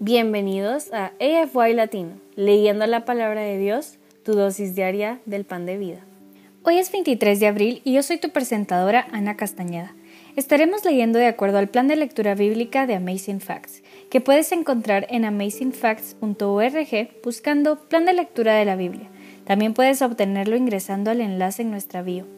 Bienvenidos a AFY Latino, leyendo la palabra de Dios, tu dosis diaria del pan de vida. Hoy es 23 de abril y yo soy tu presentadora Ana Castañeda. Estaremos leyendo de acuerdo al plan de lectura bíblica de Amazing Facts, que puedes encontrar en amazingfacts.org buscando Plan de lectura de la Biblia. También puedes obtenerlo ingresando al enlace en nuestra bio.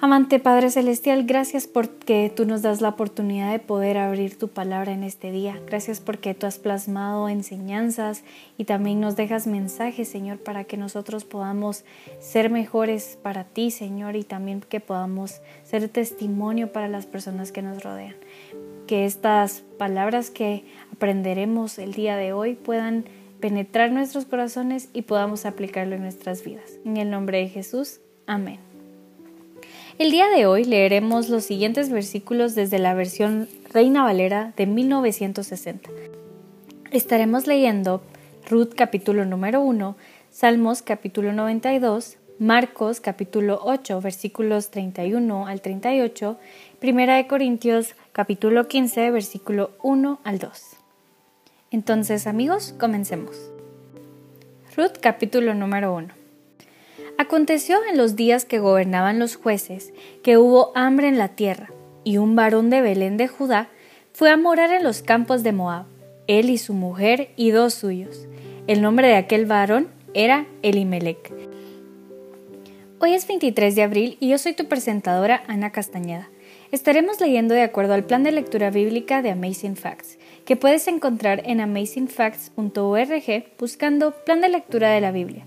Amante Padre Celestial, gracias porque tú nos das la oportunidad de poder abrir tu palabra en este día. Gracias porque tú has plasmado enseñanzas y también nos dejas mensajes, Señor, para que nosotros podamos ser mejores para ti, Señor, y también que podamos ser testimonio para las personas que nos rodean. Que estas palabras que aprenderemos el día de hoy puedan penetrar nuestros corazones y podamos aplicarlo en nuestras vidas. En el nombre de Jesús, amén. El día de hoy leeremos los siguientes versículos desde la versión Reina Valera de 1960. Estaremos leyendo Ruth capítulo número 1, Salmos capítulo 92, Marcos capítulo 8 versículos 31 al 38, Primera de Corintios capítulo 15 versículo 1 al 2. Entonces amigos, comencemos. Ruth capítulo número 1. Aconteció en los días que gobernaban los jueces que hubo hambre en la tierra, y un varón de Belén de Judá fue a morar en los campos de Moab, él y su mujer y dos suyos. El nombre de aquel varón era Elimelech. Hoy es 23 de abril y yo soy tu presentadora Ana Castañeda. Estaremos leyendo de acuerdo al plan de lectura bíblica de Amazing Facts, que puedes encontrar en amazingfacts.org buscando Plan de lectura de la Biblia.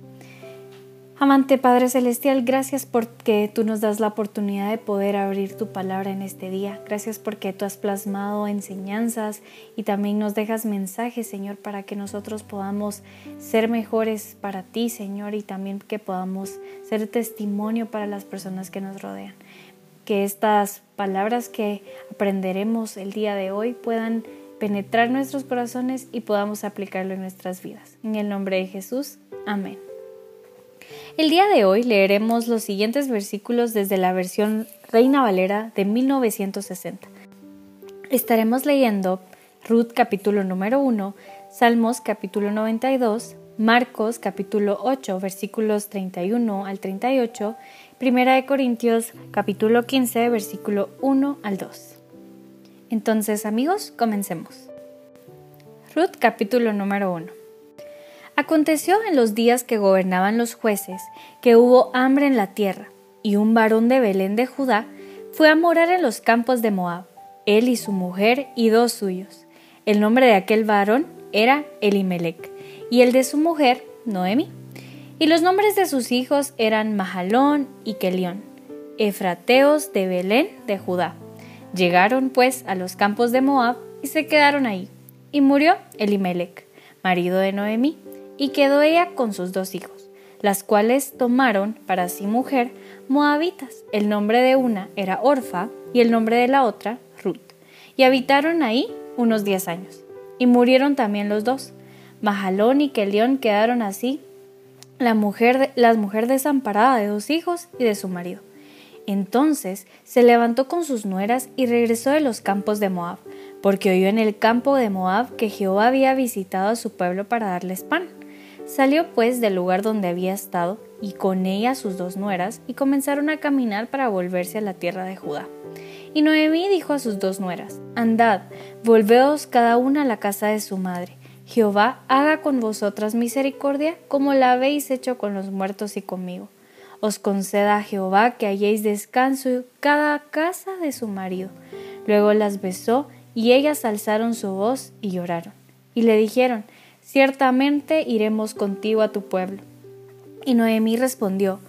Amante Padre Celestial, gracias porque tú nos das la oportunidad de poder abrir tu palabra en este día. Gracias porque tú has plasmado enseñanzas y también nos dejas mensajes, Señor, para que nosotros podamos ser mejores para ti, Señor, y también que podamos ser testimonio para las personas que nos rodean. Que estas palabras que aprenderemos el día de hoy puedan penetrar nuestros corazones y podamos aplicarlo en nuestras vidas. En el nombre de Jesús, amén. El día de hoy leeremos los siguientes versículos desde la versión Reina Valera de 1960. Estaremos leyendo Ruth capítulo número 1, Salmos capítulo 92, Marcos capítulo 8 versículos 31 al 38, Primera de Corintios capítulo 15 versículo 1 al 2. Entonces amigos, comencemos. Ruth capítulo número 1. Aconteció en los días que gobernaban los jueces que hubo hambre en la tierra, y un varón de Belén de Judá fue a morar en los campos de Moab, él y su mujer y dos suyos. El nombre de aquel varón era Elimelech, y el de su mujer, Noemi. Y los nombres de sus hijos eran Mahalón y Kelión, efrateos de Belén de Judá. Llegaron pues a los campos de Moab y se quedaron ahí. Y murió Elimelech, marido de Noemi, y quedó ella con sus dos hijos, las cuales tomaron para sí mujer moabitas. El nombre de una era Orfa y el nombre de la otra Ruth. Y habitaron ahí unos diez años. Y murieron también los dos. Mahalón y Kelión quedaron así, la mujer, la mujer desamparada de dos hijos y de su marido. Entonces se levantó con sus nueras y regresó de los campos de Moab, porque oyó en el campo de Moab que Jehová había visitado a su pueblo para darles pan. Salió pues del lugar donde había estado, y con ella sus dos nueras, y comenzaron a caminar para volverse a la tierra de Judá. Y Noemí dijo a sus dos nueras, Andad, volveos cada una a la casa de su madre. Jehová haga con vosotras misericordia, como la habéis hecho con los muertos y conmigo. os conceda Jehová que halléis descanso cada casa de su marido. Luego las besó y ellas alzaron su voz y lloraron. Y le dijeron, Ciertamente iremos contigo a tu pueblo. Y Noemí respondió,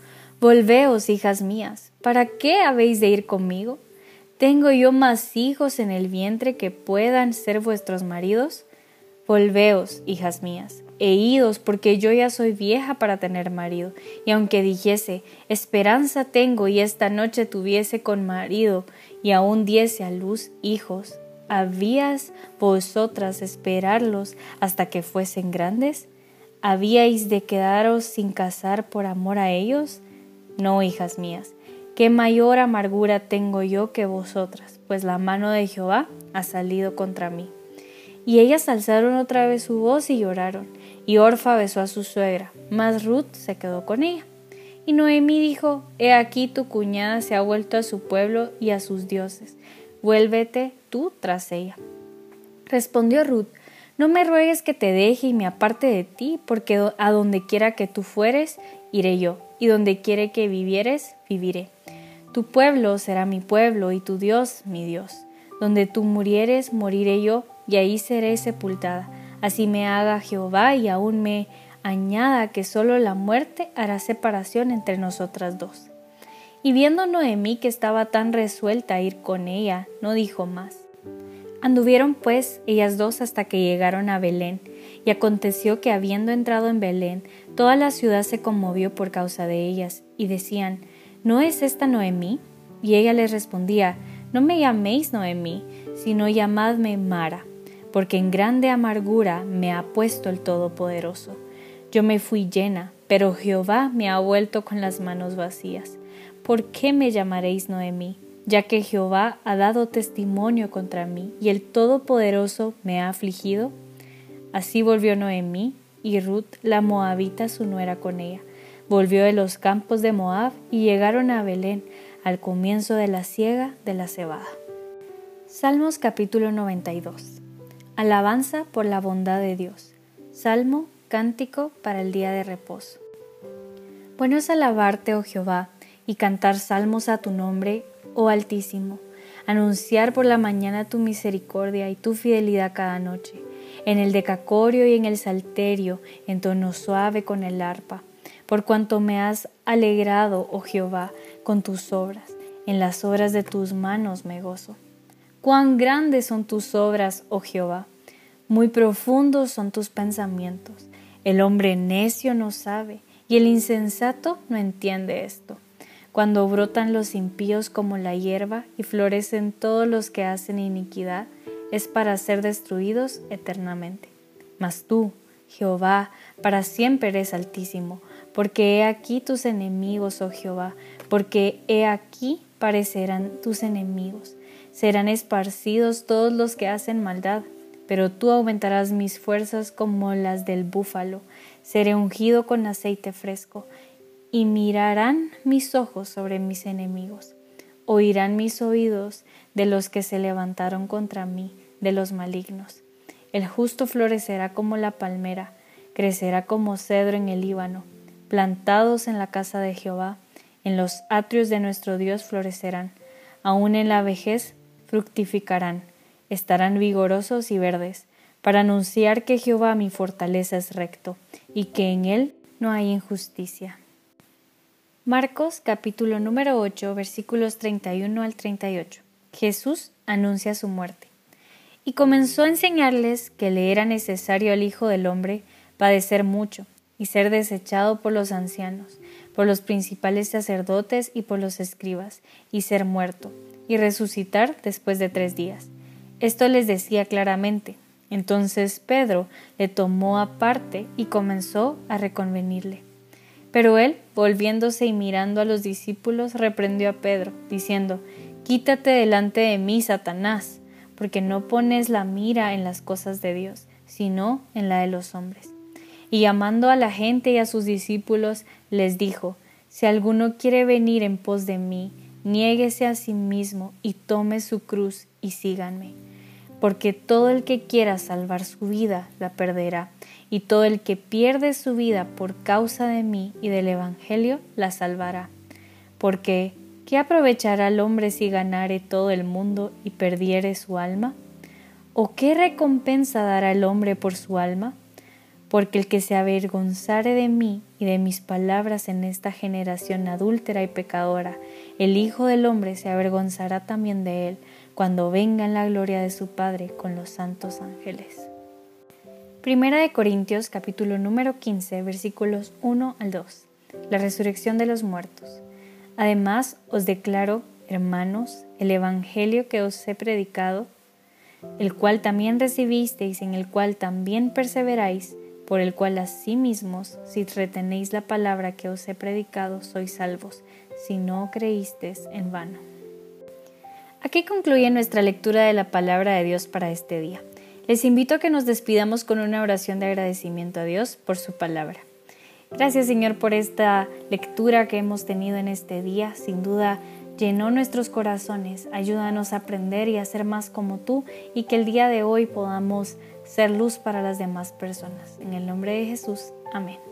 Volveos, hijas mías, ¿para qué habéis de ir conmigo? ¿Tengo yo más hijos en el vientre que puedan ser vuestros maridos? Volveos, hijas mías, e idos, porque yo ya soy vieja para tener marido. Y aunque dijese, esperanza tengo y esta noche tuviese con marido, y aún diese a luz hijos, ¿habías vosotras esperarlos hasta que fuesen grandes? ¿Habíais de quedaros sin casar por amor a ellos? No, hijas mías, qué mayor amargura tengo yo que vosotras, pues la mano de Jehová ha salido contra mí. Y ellas alzaron otra vez su voz y lloraron, y Orfa besó a su suegra, mas Ruth se quedó con ella. Y Noemí dijo, He aquí tu cuñada se ha vuelto a su pueblo y a sus dioses, vuélvete tú tras ella. Respondió Ruth, No me ruegues que te deje y me aparte de ti, porque a donde quiera que tú fueres, iré yo, y donde quiera que vivieres, viviré. Tu pueblo será mi pueblo, y tu Dios mi Dios. Donde tú murieres, moriré yo, y ahí seré sepultada. Así me haga Jehová y aún me añada que solo la muerte hará separación entre nosotras dos. Y viendo Noemí que estaba tan resuelta a ir con ella, no dijo más. Anduvieron pues ellas dos hasta que llegaron a Belén, y aconteció que habiendo entrado en Belén, toda la ciudad se conmovió por causa de ellas, y decían, ¿No es esta Noemí? Y ella les respondía, No me llaméis Noemí, sino llamadme Mara porque en grande amargura me ha puesto el Todopoderoso. Yo me fui llena, pero Jehová me ha vuelto con las manos vacías. ¿Por qué me llamaréis Noemí? Ya que Jehová ha dado testimonio contra mí y el Todopoderoso me ha afligido. Así volvió Noemí y Ruth la moabita su nuera con ella. Volvió de los campos de Moab y llegaron a Belén al comienzo de la siega de la cebada. Salmos capítulo 92 Alabanza por la bondad de Dios. Salmo, cántico para el día de reposo. Bueno es alabarte, oh Jehová, y cantar salmos a tu nombre, oh Altísimo, anunciar por la mañana tu misericordia y tu fidelidad cada noche, en el decacorio y en el salterio, en tono suave con el arpa, por cuanto me has alegrado, oh Jehová, con tus obras, en las obras de tus manos me gozo. Cuán grandes son tus obras, oh Jehová. Muy profundos son tus pensamientos. El hombre necio no sabe, y el insensato no entiende esto. Cuando brotan los impíos como la hierba y florecen todos los que hacen iniquidad, es para ser destruidos eternamente. Mas tú, Jehová, para siempre eres altísimo, porque he aquí tus enemigos, oh Jehová, porque he aquí parecerán tus enemigos serán esparcidos todos los que hacen maldad, pero tú aumentarás mis fuerzas como las del búfalo, seré ungido con aceite fresco, y mirarán mis ojos sobre mis enemigos, oirán mis oídos de los que se levantaron contra mí, de los malignos. El justo florecerá como la palmera, crecerá como cedro en el Líbano, plantados en la casa de Jehová, en los atrios de nuestro Dios florecerán, aun en la vejez fructificarán, estarán vigorosos y verdes, para anunciar que Jehová mi fortaleza es recto, y que en él no hay injusticia. Marcos capítulo número 8 versículos 31 al 38. Jesús anuncia su muerte. Y comenzó a enseñarles que le era necesario al Hijo del Hombre padecer mucho y ser desechado por los ancianos, por los principales sacerdotes y por los escribas, y ser muerto, y resucitar después de tres días. Esto les decía claramente. Entonces Pedro le tomó aparte y comenzó a reconvenirle. Pero él, volviéndose y mirando a los discípulos, reprendió a Pedro, diciendo, Quítate delante de mí, Satanás, porque no pones la mira en las cosas de Dios, sino en la de los hombres. Y llamando a la gente y a sus discípulos, les dijo, Si alguno quiere venir en pos de mí, niéguese a sí mismo y tome su cruz y síganme. Porque todo el que quiera salvar su vida la perderá, y todo el que pierde su vida por causa de mí y del Evangelio la salvará. Porque, ¿qué aprovechará el hombre si ganare todo el mundo y perdiere su alma? ¿O qué recompensa dará el hombre por su alma? Porque el que se avergonzare de mí y de mis palabras en esta generación adúltera y pecadora, el Hijo del hombre se avergonzará también de él cuando venga en la gloria de su Padre con los santos ángeles. Primera de Corintios capítulo número 15 versículos 1 al 2. La resurrección de los muertos. Además os declaro, hermanos, el Evangelio que os he predicado, el cual también recibisteis, en el cual también perseveráis, por el cual asimismos, si retenéis la palabra que os he predicado, sois salvos, si no creísteis en vano. Aquí concluye nuestra lectura de la palabra de Dios para este día. Les invito a que nos despidamos con una oración de agradecimiento a Dios por su palabra. Gracias Señor por esta lectura que hemos tenido en este día. Sin duda llenó nuestros corazones. Ayúdanos a aprender y a ser más como tú y que el día de hoy podamos ser luz para las demás personas. En el nombre de Jesús. Amén.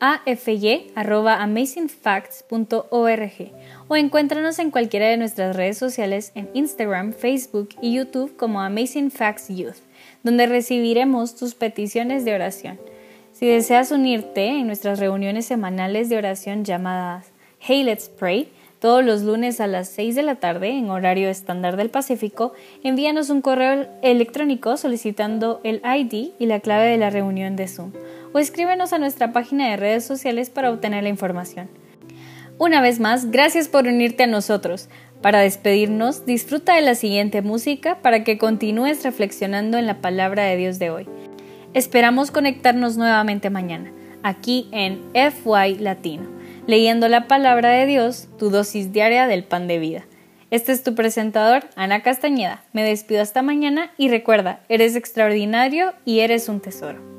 afy.amazingfacts.org o encuéntranos en cualquiera de nuestras redes sociales en Instagram, Facebook y YouTube como Amazing Facts Youth, donde recibiremos tus peticiones de oración. Si deseas unirte en nuestras reuniones semanales de oración llamadas Hey Let's Pray, todos los lunes a las 6 de la tarde en horario estándar del Pacífico, envíanos un correo electrónico solicitando el ID y la clave de la reunión de Zoom o escríbenos a nuestra página de redes sociales para obtener la información. Una vez más, gracias por unirte a nosotros. Para despedirnos, disfruta de la siguiente música para que continúes reflexionando en la palabra de Dios de hoy. Esperamos conectarnos nuevamente mañana, aquí en FY Latino, leyendo la palabra de Dios, tu dosis diaria del pan de vida. Este es tu presentador, Ana Castañeda. Me despido hasta mañana y recuerda, eres extraordinario y eres un tesoro.